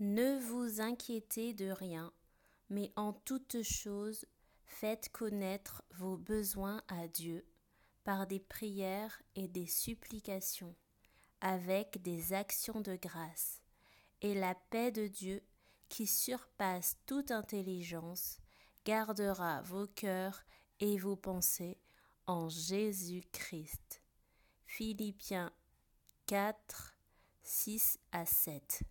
Ne vous inquiétez de rien, mais en toute chose, faites connaître vos besoins à Dieu par des prières et des supplications, avec des actions de grâce. Et la paix de Dieu, qui surpasse toute intelligence, gardera vos cœurs et vos pensées en Jésus-Christ. Philippiens 4, 6 à 7.